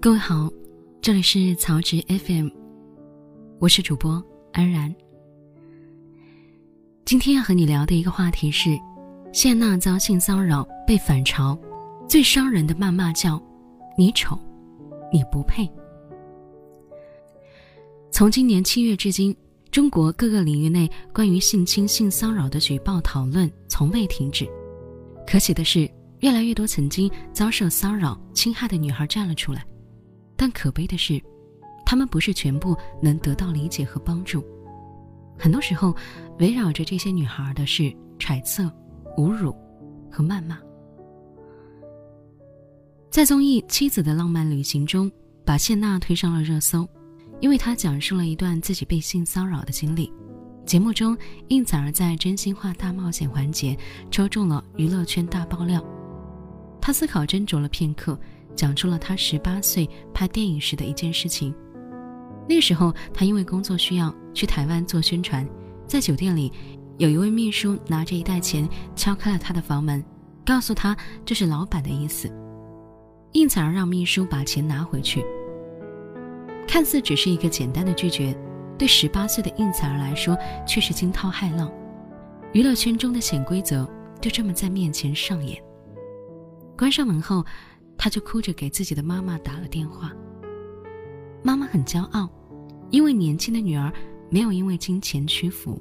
各位好，这里是曹植 FM，我是主播安然。今天要和你聊的一个话题是：谢娜遭性骚扰被反嘲，最伤人的谩骂叫“你丑，你不配”。从今年七月至今，中国各个领域内关于性侵、性骚扰的举报讨论从未停止。可喜的是，越来越多曾经遭受骚扰、侵害的女孩站了出来。但可悲的是，她们不是全部能得到理解和帮助。很多时候，围绕着这些女孩的是揣测、侮辱和谩骂。在综艺《妻子的浪漫旅行》中，把谢娜推上了热搜，因为她讲述了一段自己被性骚扰的经历。节目中，应采儿在真心话大冒险环节抽中了娱乐圈大爆料。她思考斟酌了片刻。讲出了他十八岁拍电影时的一件事情。那时候，他因为工作需要去台湾做宣传，在酒店里，有一位秘书拿着一袋钱敲开了他的房门，告诉他这是老板的意思。应采儿让秘书把钱拿回去。看似只是一个简单的拒绝，对十八岁的应采儿来说却是惊涛骇浪。娱乐圈中的潜规则就这么在面前上演。关上门后。他就哭着给自己的妈妈打了电话。妈妈很骄傲，因为年轻的女儿没有因为金钱屈服。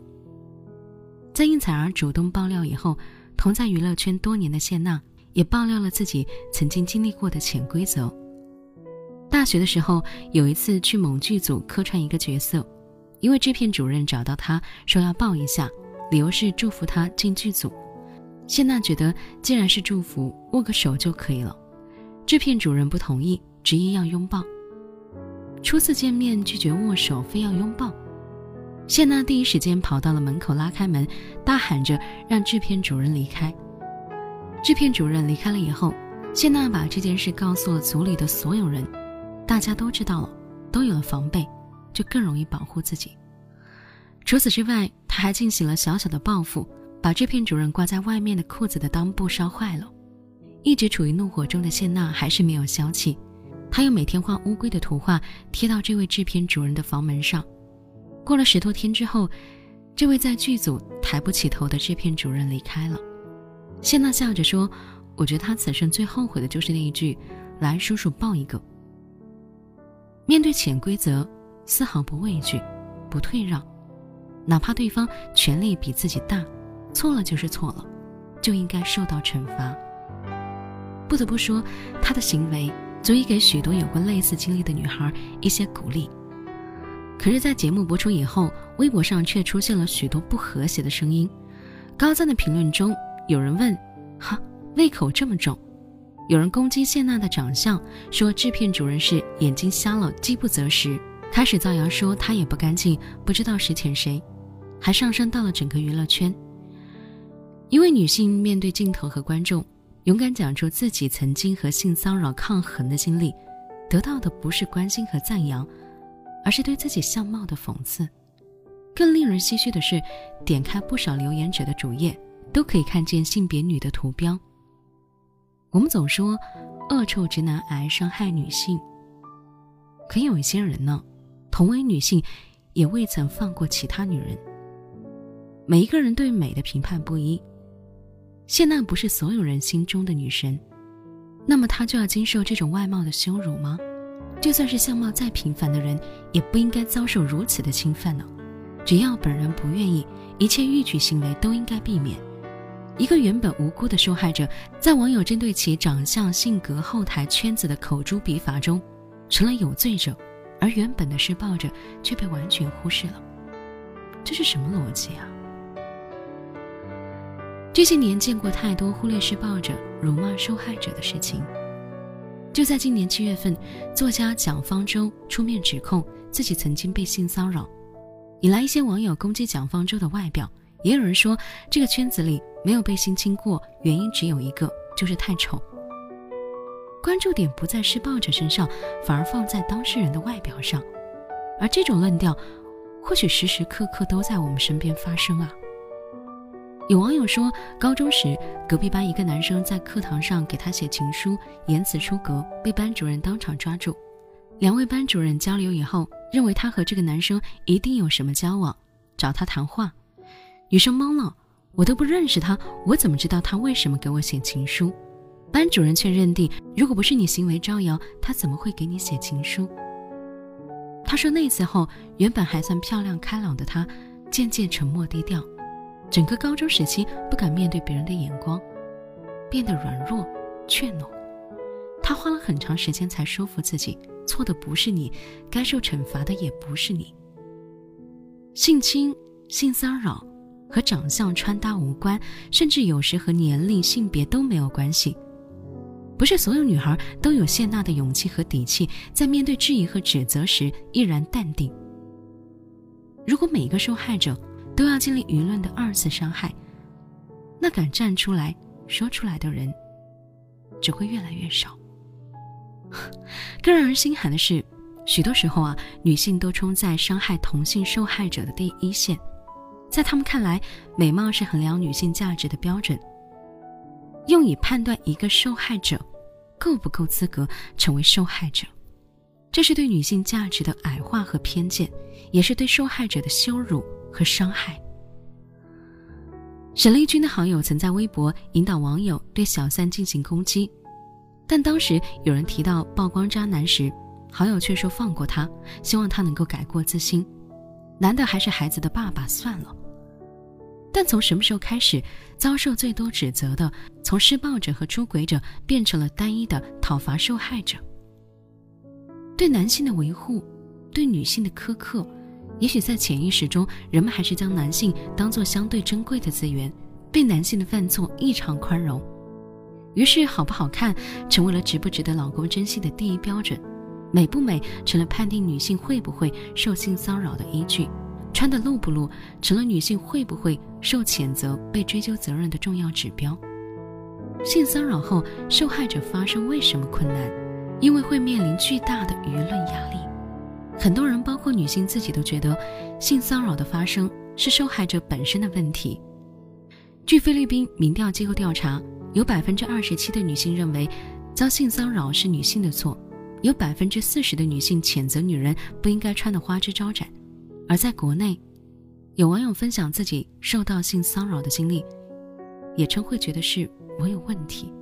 在应采儿主动爆料以后，同在娱乐圈多年的谢娜也爆料了自己曾经经历过的潜规则。大学的时候，有一次去某剧组客串一个角色，因为制片主任找到他说要抱一下，理由是祝福他进剧组。谢娜觉得既然是祝福，握个手就可以了。制片主任不同意，执意要拥抱。初次见面拒绝握手，非要拥抱。谢娜第一时间跑到了门口，拉开门，大喊着让制片主任离开。制片主任离开了以后，谢娜把这件事告诉了组里的所有人，大家都知道了，都有了防备，就更容易保护自己。除此之外，他还进行了小小的报复，把制片主任挂在外面的裤子的裆部烧坏了。一直处于怒火中的谢娜还是没有消气，她又每天画乌龟的图画贴到这位制片主任的房门上。过了十多天之后，这位在剧组抬不起头的制片主任离开了。谢娜笑着说：“我觉得他此生最后悔的就是那一句‘来，叔叔抱一个’。面对潜规则，丝毫不畏惧，不退让，哪怕对方权力比自己大，错了就是错了，就应该受到惩罚。”不得不说，他的行为足以给许多有过类似经历的女孩一些鼓励。可是，在节目播出以后，微博上却出现了许多不和谐的声音。高赞的评论中，有人问：“哈，胃口这么重？”有人攻击谢娜的长相，说制片主任是眼睛瞎了，饥不择食。开始造谣说她也不干净，不知道谁舔谁，还上升到了整个娱乐圈。一位女性面对镜头和观众。勇敢讲出自己曾经和性骚扰抗衡的经历，得到的不是关心和赞扬，而是对自己相貌的讽刺。更令人唏嘘的是，点开不少留言者的主页，都可以看见性别女的图标。我们总说恶臭直男癌伤害女性，可有一些人呢，同为女性，也未曾放过其他女人。每一个人对美的评判不一。谢娜不是所有人心中的女神，那么她就要经受这种外貌的羞辱吗？就算是相貌再平凡的人，也不应该遭受如此的侵犯呢。只要本人不愿意，一切逾矩行为都应该避免。一个原本无辜的受害者，在网友针对其长相、性格、后台圈子的口诛笔伐中，成了有罪者，而原本的施暴者却被完全忽视了。这是什么逻辑啊？这些年见过太多忽略施暴者、辱骂受害者的事情。就在今年七月份，作家蒋方舟出面指控自己曾经被性骚扰，引来一些网友攻击蒋方舟的外表，也有人说这个圈子里没有被性侵过，原因只有一个，就是太丑。关注点不在施暴者身上，反而放在当事人的外表上，而这种论调，或许时时刻刻都在我们身边发生啊。有网友说，高中时隔壁班一个男生在课堂上给他写情书，言辞出格，被班主任当场抓住。两位班主任交流以后，认为他和这个男生一定有什么交往，找他谈话。女生懵了，我都不认识他，我怎么知道他为什么给我写情书？班主任却认定，如果不是你行为招摇，他怎么会给你写情书？他说那次后，原本还算漂亮开朗的他，渐渐沉默低调。整个高中时期不敢面对别人的眼光，变得软弱怯懦。他花了很长时间才说服自己，错的不是你，该受惩罚的也不是你。性侵、性骚扰和长相、穿搭无关，甚至有时和年龄、性别都没有关系。不是所有女孩都有谢娜的勇气和底气，在面对质疑和指责时依然淡定。如果每一个受害者，都要经历舆论的二次伤害，那敢站出来说出来的人，只会越来越少。更让人心寒的是，许多时候啊，女性都冲在伤害同性受害者的第一线，在他们看来，美貌是衡量女性价值的标准，用以判断一个受害者够不够资格成为受害者，这是对女性价值的矮化和偏见，也是对受害者的羞辱。和伤害。沈丽君的好友曾在微博引导网友对小三进行攻击，但当时有人提到曝光渣男时，好友却说放过他，希望他能够改过自新。男的还是孩子的爸爸，算了。但从什么时候开始，遭受最多指责的，从施暴者和出轨者变成了单一的讨伐受害者？对男性的维护，对女性的苛刻。也许在潜意识中，人们还是将男性当作相对珍贵的资源，对男性的犯错异常宽容。于是，好不好看成为了值不值得老公珍惜的第一标准，美不美成了判定女性会不会受性骚扰的依据，穿的露不露成了女性会不会受谴责、被追究责任的重要指标。性骚扰后，受害者发生为什么困难？因为会面临巨大的舆论压力。很多人，包括女性自己，都觉得性骚扰的发生是受害者本身的问题。据菲律宾民调机构调查，有百分之二十七的女性认为遭性骚扰是女性的错，有百分之四十的女性谴责女人不应该穿得花枝招展。而在国内，有网友分享自己受到性骚扰的经历，也称会觉得是我有问题。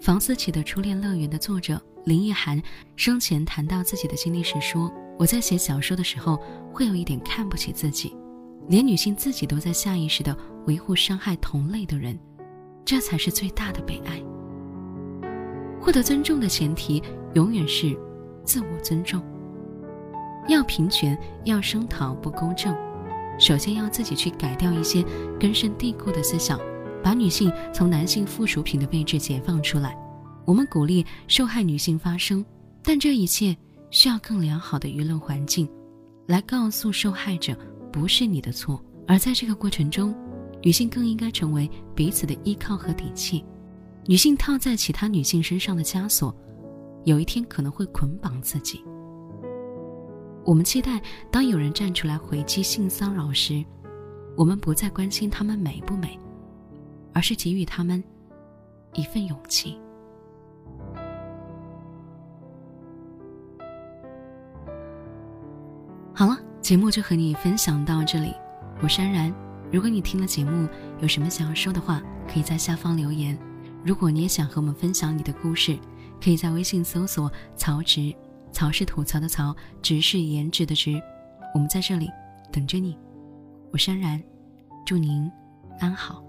房思琪的初恋乐园的作者。林奕涵生前谈到自己的经历时说：“我在写小说的时候，会有一点看不起自己，连女性自己都在下意识的维护伤害同类的人，这才是最大的悲哀。获得尊重的前提，永远是自我尊重。要平权，要声讨不公正，首先要自己去改掉一些根深蒂固的思想，把女性从男性附属品的位置解放出来。”我们鼓励受害女性发声，但这一切需要更良好的舆论环境，来告诉受害者不是你的错。而在这个过程中，女性更应该成为彼此的依靠和底气。女性套在其他女性身上的枷锁，有一天可能会捆绑自己。我们期待，当有人站出来回击性骚扰时，我们不再关心他们美不美，而是给予他们一份勇气。好了，节目就和你分享到这里。我是安然，如果你听了节目有什么想要说的话，可以在下方留言。如果你也想和我们分享你的故事，可以在微信搜索“曹植”，曹是吐槽的曹，植是颜值的植。我们在这里等着你。我是安然，祝您安好。